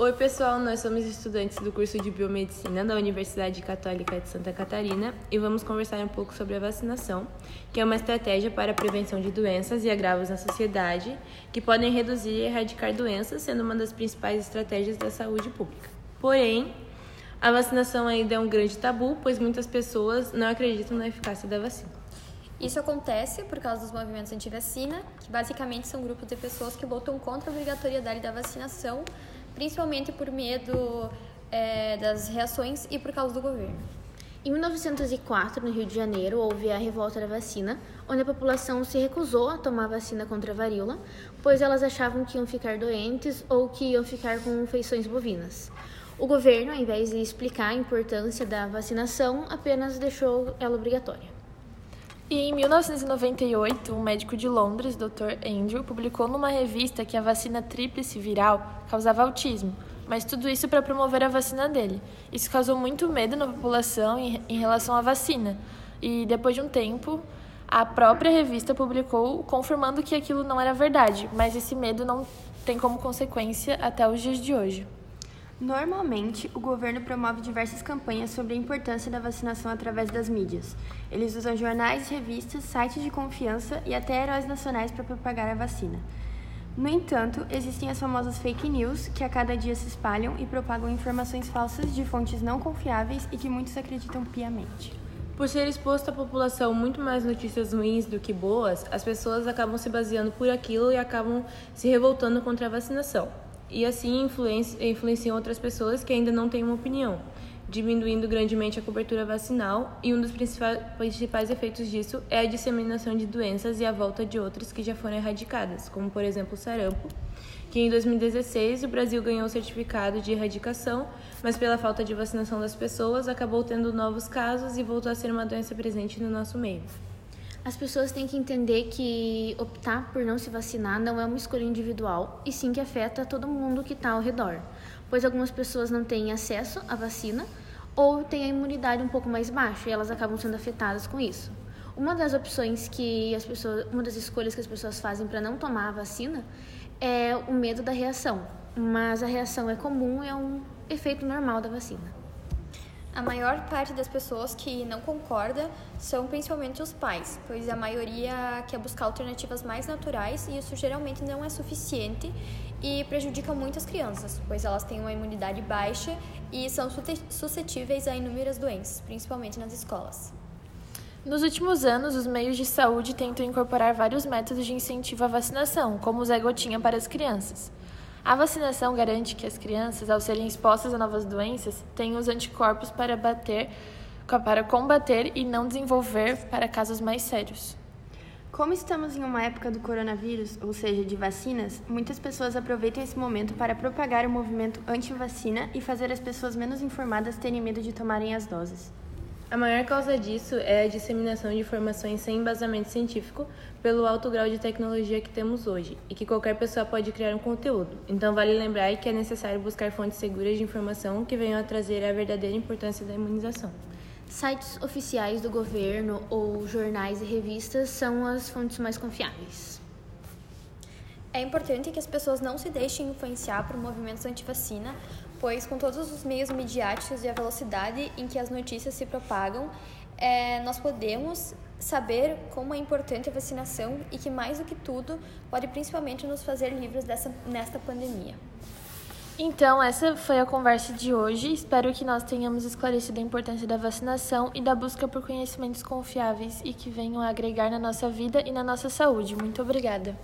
Oi, pessoal, nós somos estudantes do curso de Biomedicina da Universidade Católica de Santa Catarina e vamos conversar um pouco sobre a vacinação, que é uma estratégia para a prevenção de doenças e agravos na sociedade que podem reduzir e erradicar doenças, sendo uma das principais estratégias da saúde pública. Porém, a vacinação ainda é um grande tabu, pois muitas pessoas não acreditam na eficácia da vacina. Isso acontece por causa dos movimentos anti-vacina, que basicamente são grupos de pessoas que lutam contra a obrigatoriedade da vacinação principalmente por medo é, das reações e por causa do governo. Em 1904, no Rio de Janeiro, houve a revolta da vacina, onde a população se recusou a tomar vacina contra a varíola, pois elas achavam que iam ficar doentes ou que iam ficar com feições bovinas. O governo, ao invés de explicar a importância da vacinação, apenas deixou ela obrigatória. E em 1998, um médico de Londres, Dr. Andrew, publicou numa revista que a vacina tríplice viral causava autismo, mas tudo isso para promover a vacina dele. Isso causou muito medo na população em, relação à vacina. E depois de um tempo, a própria revista publicou confirmando que aquilo não era verdade, mas esse medo não tem como consequência até os dias de hoje. Normalmente, o governo promove diversas campanhas sobre a importância da vacinação através das mídias. Eles usam jornais, revistas, sites de confiança e até heróis nacionais para propagar a vacina. No entanto, existem as famosas fake news, que a cada dia se espalham e propagam informações falsas de fontes não confiáveis e que muitos acreditam piamente. Por ser exposto à população muito mais notícias ruins do que boas, as pessoas acabam se baseando por aquilo e acabam se revoltando contra a vacinação e assim influenciam outras pessoas que ainda não têm uma opinião, diminuindo grandemente a cobertura vacinal. E um dos principais efeitos disso é a disseminação de doenças e a volta de outras que já foram erradicadas, como por exemplo o sarampo, que em 2016 o Brasil ganhou o certificado de erradicação, mas pela falta de vacinação das pessoas acabou tendo novos casos e voltou a ser uma doença presente no nosso meio. As pessoas têm que entender que optar por não se vacinar não é uma escolha individual e sim que afeta todo mundo que está ao redor, pois algumas pessoas não têm acesso à vacina ou têm a imunidade um pouco mais baixa e elas acabam sendo afetadas com isso. Uma das opções que as pessoas, uma das escolhas que as pessoas fazem para não tomar a vacina é o medo da reação, mas a reação é comum é um efeito normal da vacina. A maior parte das pessoas que não concorda são principalmente os pais, pois a maioria quer buscar alternativas mais naturais e isso geralmente não é suficiente e prejudica muito as crianças, pois elas têm uma imunidade baixa e são suscetíveis a inúmeras doenças, principalmente nas escolas. Nos últimos anos, os meios de saúde tentam incorporar vários métodos de incentivo à vacinação, como o Zé Gotinha para as crianças. A vacinação garante que as crianças, ao serem expostas a novas doenças, tenham os anticorpos para, bater, para combater e não desenvolver para casos mais sérios. Como estamos em uma época do coronavírus, ou seja, de vacinas, muitas pessoas aproveitam esse momento para propagar o movimento anti-vacina e fazer as pessoas menos informadas terem medo de tomarem as doses. A maior causa disso é a disseminação de informações sem embasamento científico pelo alto grau de tecnologia que temos hoje e que qualquer pessoa pode criar um conteúdo. Então, vale lembrar que é necessário buscar fontes seguras de informação que venham a trazer a verdadeira importância da imunização. Sites oficiais do governo ou jornais e revistas são as fontes mais confiáveis. É importante que as pessoas não se deixem influenciar por movimentos anti-vacina pois com todos os meios midiáticos e a velocidade em que as notícias se propagam, é, nós podemos saber como é importante a vacinação e que, mais do que tudo, pode principalmente nos fazer livres dessa, nesta pandemia. Então, essa foi a conversa de hoje. Espero que nós tenhamos esclarecido a importância da vacinação e da busca por conhecimentos confiáveis e que venham a agregar na nossa vida e na nossa saúde. Muito obrigada.